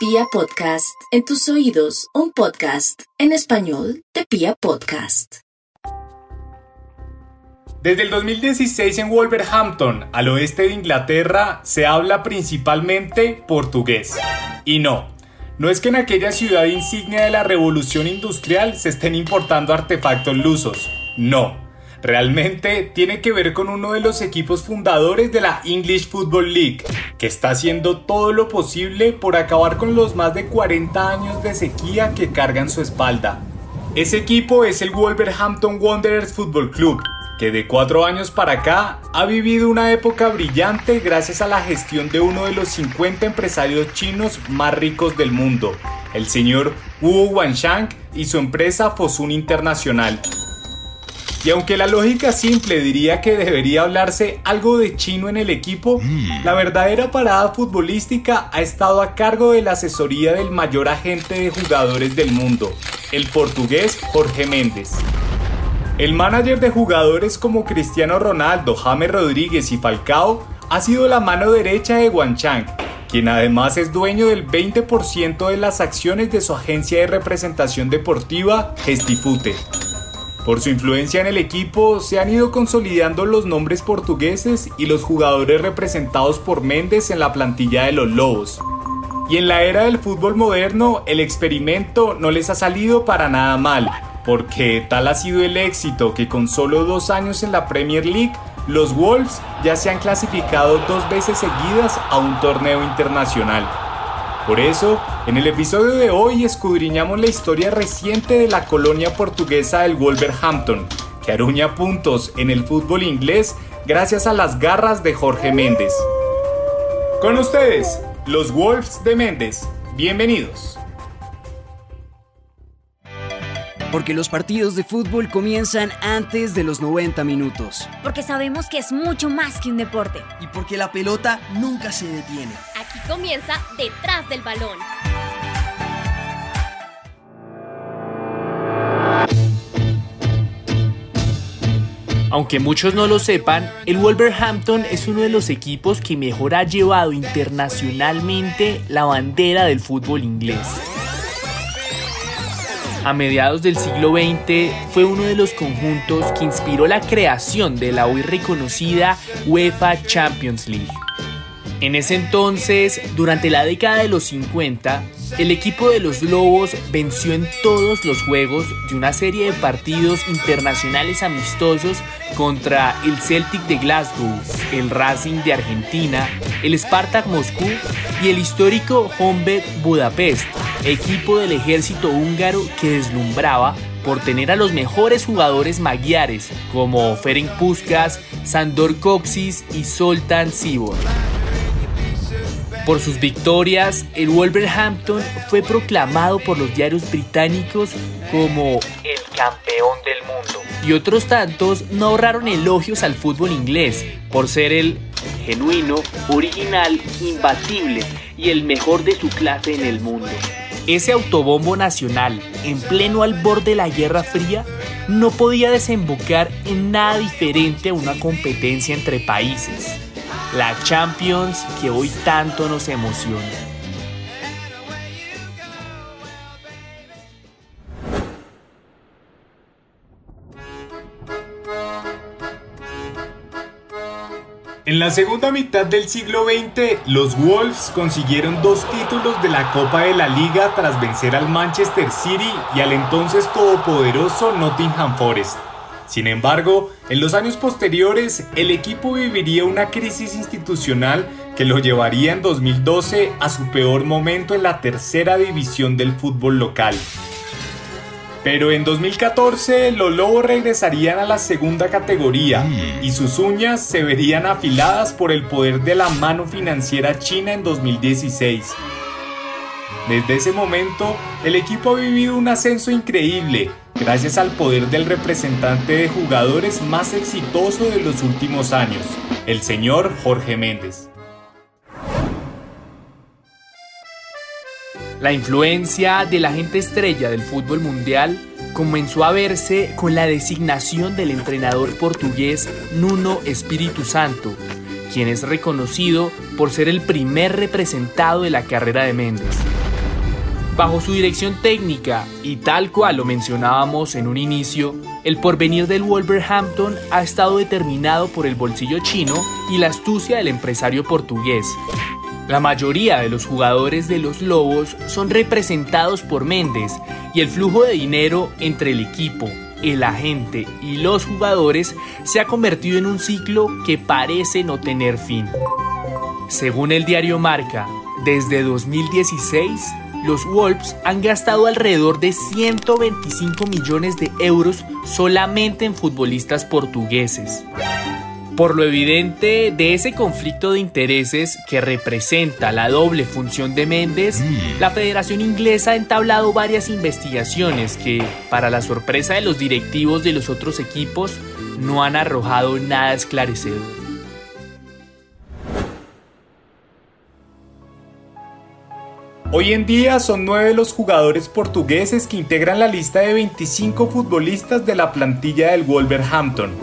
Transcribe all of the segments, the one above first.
Pia Podcast, en tus oídos, un podcast en español de Pia Podcast. Desde el 2016 en Wolverhampton, al oeste de Inglaterra, se habla principalmente portugués. Y no, no es que en aquella ciudad insignia de la revolución industrial se estén importando artefactos lusos, no realmente tiene que ver con uno de los equipos fundadores de la English Football League, que está haciendo todo lo posible por acabar con los más de 40 años de sequía que cargan su espalda. Ese equipo es el Wolverhampton Wanderers Football Club, que de cuatro años para acá ha vivido una época brillante gracias a la gestión de uno de los 50 empresarios chinos más ricos del mundo, el señor Wu Wanshang y su empresa Fosun Internacional. Y aunque la lógica simple diría que debería hablarse algo de chino en el equipo, mm. la verdadera parada futbolística ha estado a cargo de la asesoría del mayor agente de jugadores del mundo, el portugués Jorge Méndez. El manager de jugadores como Cristiano Ronaldo, James Rodríguez y Falcao ha sido la mano derecha de Chang, quien además es dueño del 20% de las acciones de su agencia de representación deportiva Gestifute. Por su influencia en el equipo se han ido consolidando los nombres portugueses y los jugadores representados por Méndez en la plantilla de los Lobos. Y en la era del fútbol moderno el experimento no les ha salido para nada mal, porque tal ha sido el éxito que con solo dos años en la Premier League los Wolves ya se han clasificado dos veces seguidas a un torneo internacional. Por eso, en el episodio de hoy escudriñamos la historia reciente de la colonia portuguesa del Wolverhampton, que aruña puntos en el fútbol inglés gracias a las garras de Jorge Méndez. Con ustedes, los Wolves de Méndez. Bienvenidos. Porque los partidos de fútbol comienzan antes de los 90 minutos. Porque sabemos que es mucho más que un deporte. Y porque la pelota nunca se detiene. Aquí comienza Detrás del Balón. Aunque muchos no lo sepan, el Wolverhampton es uno de los equipos que mejor ha llevado internacionalmente la bandera del fútbol inglés. A mediados del siglo XX fue uno de los conjuntos que inspiró la creación de la hoy reconocida UEFA Champions League. En ese entonces, durante la década de los 50, el equipo de los Lobos venció en todos los juegos de una serie de partidos internacionales amistosos contra el Celtic de Glasgow, el Racing de Argentina, el Spartak Moscú y el histórico Honved Budapest, equipo del ejército húngaro que deslumbraba por tener a los mejores jugadores magiares como Ferenc Puskas, Sandor Coxis y Soltan Sibor. Por sus victorias, el Wolverhampton fue proclamado por los diarios británicos como el campeón del mundo. Y otros tantos no ahorraron elogios al fútbol inglés por ser el genuino, original, imbatible y el mejor de su clase en el mundo. Ese autobombo nacional, en pleno al borde de la Guerra Fría, no podía desembocar en nada diferente a una competencia entre países la Champions que hoy tanto nos emociona. En la segunda mitad del siglo XX, los Wolves consiguieron dos títulos de la Copa de la Liga tras vencer al Manchester City y al entonces todopoderoso Nottingham Forest. Sin embargo, en los años posteriores, el equipo viviría una crisis institucional que lo llevaría en 2012 a su peor momento en la tercera división del fútbol local. Pero en 2014 los Lobos regresarían a la segunda categoría mm. y sus uñas se verían afiladas por el poder de la mano financiera china en 2016. Desde ese momento, el equipo ha vivido un ascenso increíble, gracias al poder del representante de jugadores más exitoso de los últimos años, el señor Jorge Méndez. La influencia de la gente estrella del fútbol mundial comenzó a verse con la designación del entrenador portugués Nuno Espíritu Santo, quien es reconocido por ser el primer representado de la carrera de Méndez. Bajo su dirección técnica y tal cual lo mencionábamos en un inicio, el porvenir del Wolverhampton ha estado determinado por el bolsillo chino y la astucia del empresario portugués. La mayoría de los jugadores de los Lobos son representados por Méndez y el flujo de dinero entre el equipo, el agente y los jugadores se ha convertido en un ciclo que parece no tener fin. Según el diario Marca, desde 2016, los Wolves han gastado alrededor de 125 millones de euros solamente en futbolistas portugueses. Por lo evidente de ese conflicto de intereses que representa la doble función de Méndez, la Federación Inglesa ha entablado varias investigaciones que, para la sorpresa de los directivos de los otros equipos, no han arrojado nada esclarecedor. Hoy en día son nueve los jugadores portugueses que integran la lista de 25 futbolistas de la plantilla del Wolverhampton.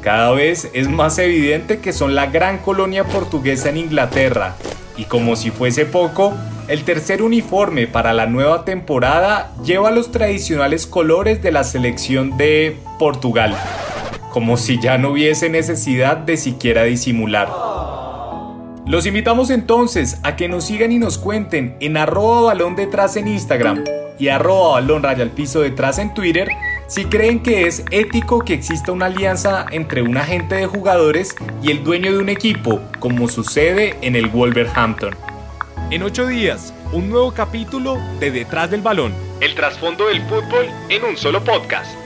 Cada vez es más evidente que son la gran colonia portuguesa en Inglaterra. Y como si fuese poco, el tercer uniforme para la nueva temporada lleva los tradicionales colores de la selección de Portugal. Como si ya no hubiese necesidad de siquiera disimular. Los invitamos entonces a que nos sigan y nos cuenten en arroba balón detrás en Instagram y arroba balón al piso detrás en Twitter si creen que es ético que exista una alianza entre un agente de jugadores y el dueño de un equipo, como sucede en el Wolverhampton. En ocho días, un nuevo capítulo de Detrás del Balón. El trasfondo del fútbol en un solo podcast.